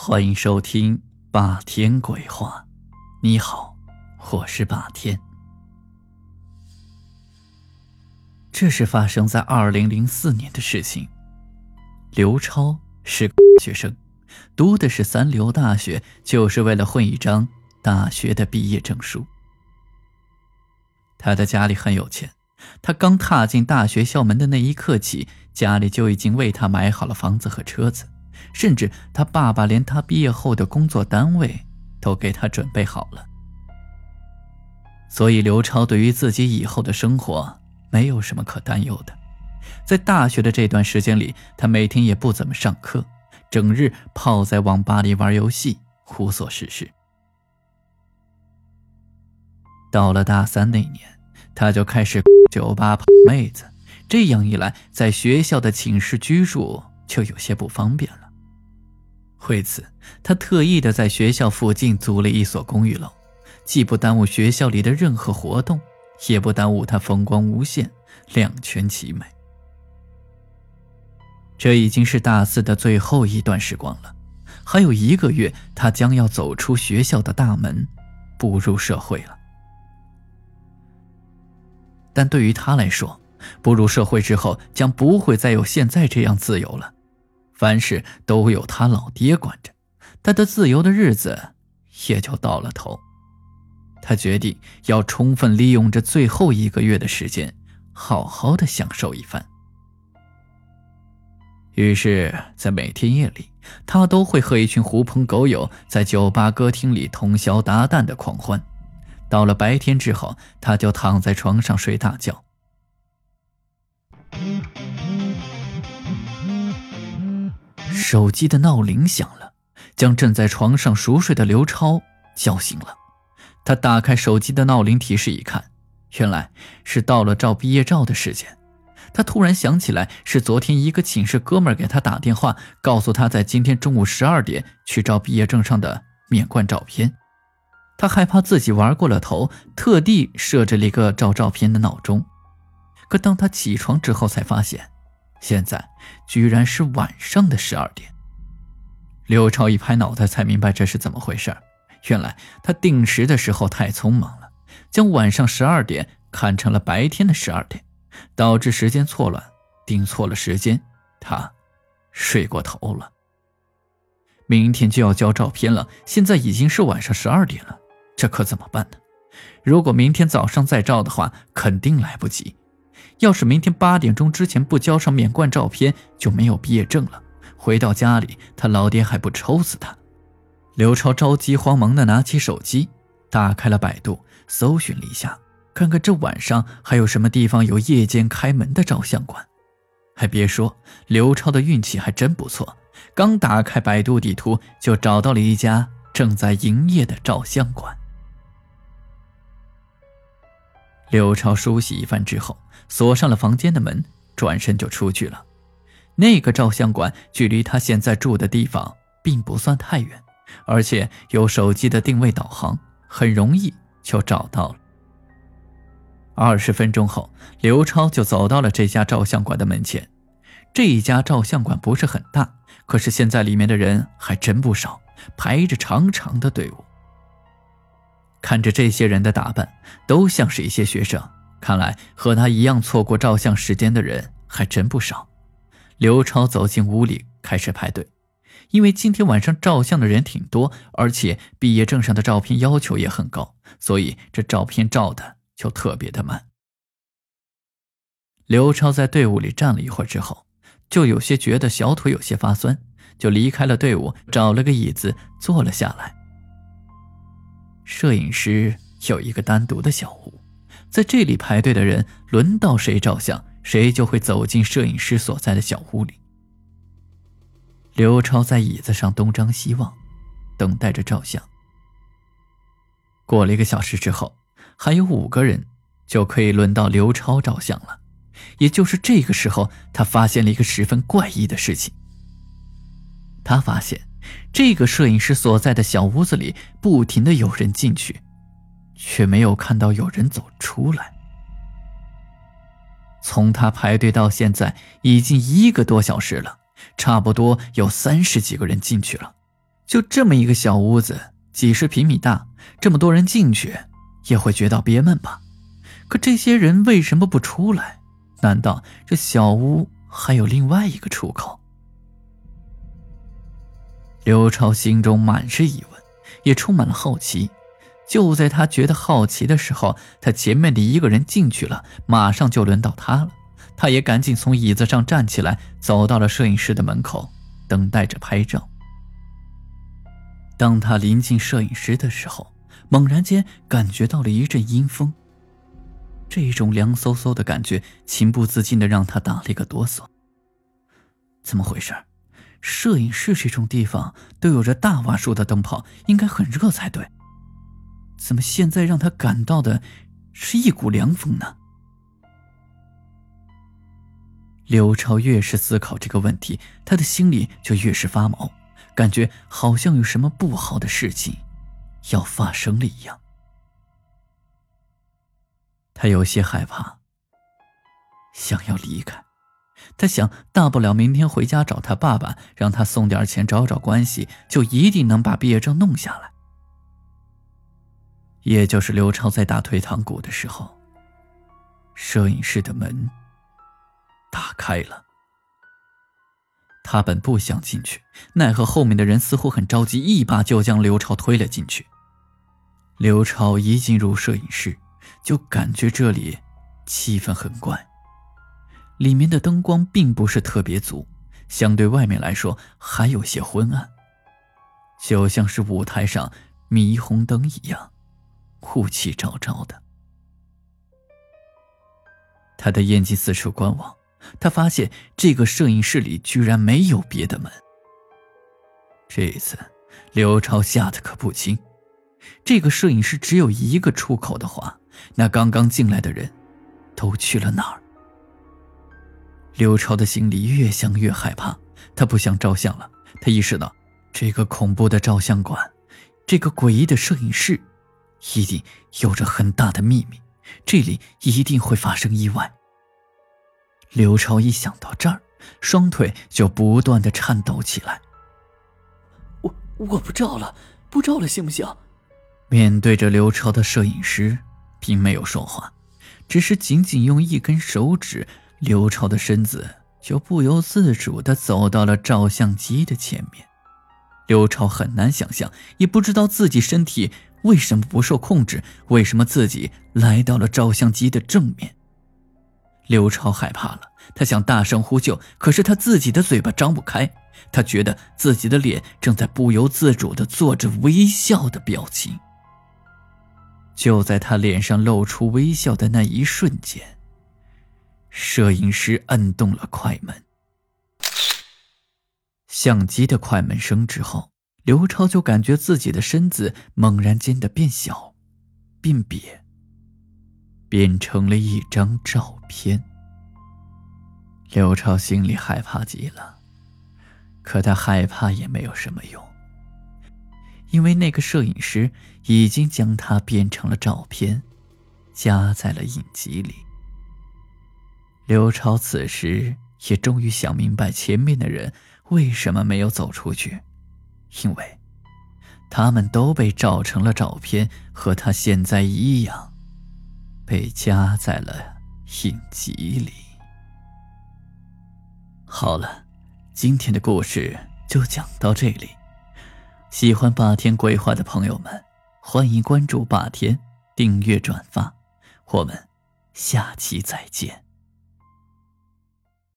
欢迎收听《霸天鬼话》。你好，我是霸天。这是发生在二零零四年的事情。刘超是学生，读的是三流大学，就是为了混一张大学的毕业证书。他的家里很有钱，他刚踏进大学校门的那一刻起，家里就已经为他买好了房子和车子。甚至他爸爸连他毕业后的工作单位都给他准备好了，所以刘超对于自己以后的生活没有什么可担忧的。在大学的这段时间里，他每天也不怎么上课，整日泡在网吧里玩游戏，无所事事。到了大三那年，他就开始酒吧泡妹子，这样一来，在学校的寝室居住就有些不方便了。为此，他特意的在学校附近租了一所公寓楼，既不耽误学校里的任何活动，也不耽误他风光无限、两全其美。这已经是大四的最后一段时光了，还有一个月，他将要走出学校的大门，步入社会了。但对于他来说，步入社会之后，将不会再有现在这样自由了。凡事都有他老爹管着，他的自由的日子也就到了头。他决定要充分利用这最后一个月的时间，好好的享受一番。于是，在每天夜里，他都会和一群狐朋狗友在酒吧、歌厅里通宵达旦的狂欢。到了白天之后，他就躺在床上睡大觉。手机的闹铃响了，将正在床上熟睡的刘超叫醒了。他打开手机的闹铃提示一看，原来是到了照毕业照的时间。他突然想起来，是昨天一个寝室哥们给他打电话，告诉他在今天中午十二点去照毕业证上的免冠照片。他害怕自己玩过了头，特地设置了一个照照片的闹钟。可当他起床之后，才发现。现在居然是晚上的十二点。刘超一拍脑袋，才明白这是怎么回事原来他定时的时候太匆忙了，将晚上十二点看成了白天的十二点，导致时间错乱，定错了时间。他睡过头了。明天就要交照片了，现在已经是晚上十二点了，这可怎么办呢？如果明天早上再照的话，肯定来不及。要是明天八点钟之前不交上免冠照片，就没有毕业证了。回到家里，他老爹还不抽死他？刘超着急慌忙的拿起手机，打开了百度，搜寻了一下，看看这晚上还有什么地方有夜间开门的照相馆。还别说，刘超的运气还真不错，刚打开百度地图，就找到了一家正在营业的照相馆。刘超梳洗一番之后。锁上了房间的门，转身就出去了。那个照相馆距离他现在住的地方并不算太远，而且有手机的定位导航，很容易就找到了。二十分钟后，刘超就走到了这家照相馆的门前。这一家照相馆不是很大，可是现在里面的人还真不少，排着长长的队伍。看着这些人的打扮，都像是一些学生。看来和他一样错过照相时间的人还真不少。刘超走进屋里，开始排队。因为今天晚上照相的人挺多，而且毕业证上的照片要求也很高，所以这照片照的就特别的慢。刘超在队伍里站了一会儿之后，就有些觉得小腿有些发酸，就离开了队伍，找了个椅子坐了下来。摄影师有一个单独的小屋。在这里排队的人，轮到谁照相，谁就会走进摄影师所在的小屋里。刘超在椅子上东张西望，等待着照相。过了一个小时之后，还有五个人就可以轮到刘超照相了。也就是这个时候，他发现了一个十分怪异的事情。他发现，这个摄影师所在的小屋子里，不停的有人进去。却没有看到有人走出来。从他排队到现在，已经一个多小时了，差不多有三十几个人进去了，就这么一个小屋子，几十平米大，这么多人进去，也会觉得憋闷吧？可这些人为什么不出来？难道这小屋还有另外一个出口？刘超心中满是疑问，也充满了好奇。就在他觉得好奇的时候，他前面的一个人进去了，马上就轮到他了。他也赶紧从椅子上站起来，走到了摄影师的门口，等待着拍照。当他临近摄影师的时候，猛然间感觉到了一阵阴风。这种凉飕飕的感觉，情不自禁的让他打了一个哆嗦。怎么回事？摄影室这种地方都有着大瓦数的灯泡，应该很热才对。怎么现在让他感到的是一股凉风呢？刘超越是思考这个问题，他的心里就越是发毛，感觉好像有什么不好的事情要发生了一样。他有些害怕，想要离开。他想，大不了明天回家找他爸爸，让他送点钱，找找关系，就一定能把毕业证弄下来。也就是刘超在打退堂鼓的时候，摄影室的门打开了。他本不想进去，奈何后面的人似乎很着急，一把就将刘超推了进去。刘超一进入摄影室。就感觉这里气氛很怪，里面的灯光并不是特别足，相对外面来说还有些昏暗，就像是舞台上霓虹灯一样，雾气昭昭的。他的眼睛四处观望，他发现这个摄影室里居然没有别的门。这一次，刘超吓得可不轻。这个摄影师只有一个出口的话，那刚刚进来的人，都去了哪儿？刘超的心里越想越害怕，他不想照相了。他意识到，这个恐怖的照相馆，这个诡异的摄影室，一定有着很大的秘密，这里一定会发生意外。刘超一想到这儿，双腿就不断的颤抖起来。我我不照了，不照了，行不行？面对着刘超的摄影师，并没有说话，只是仅仅用一根手指，刘超的身子就不由自主的走到了照相机的前面。刘超很难想象，也不知道自己身体为什么不受控制，为什么自己来到了照相机的正面。刘超害怕了，他想大声呼救，可是他自己的嘴巴张不开，他觉得自己的脸正在不由自主地做着微笑的表情。就在他脸上露出微笑的那一瞬间，摄影师摁动了快门。相机的快门声之后，刘超就感觉自己的身子猛然间的变小、变瘪，变成了一张照片。刘超心里害怕极了，可他害怕也没有什么用。因为那个摄影师已经将他变成了照片，夹在了影集里。刘超此时也终于想明白前面的人为什么没有走出去，因为他们都被照成了照片，和他现在一样，被夹在了影集里。好了，今天的故事就讲到这里。喜欢霸天鬼话的朋友们，欢迎关注霸天，订阅转发，我们下期再见。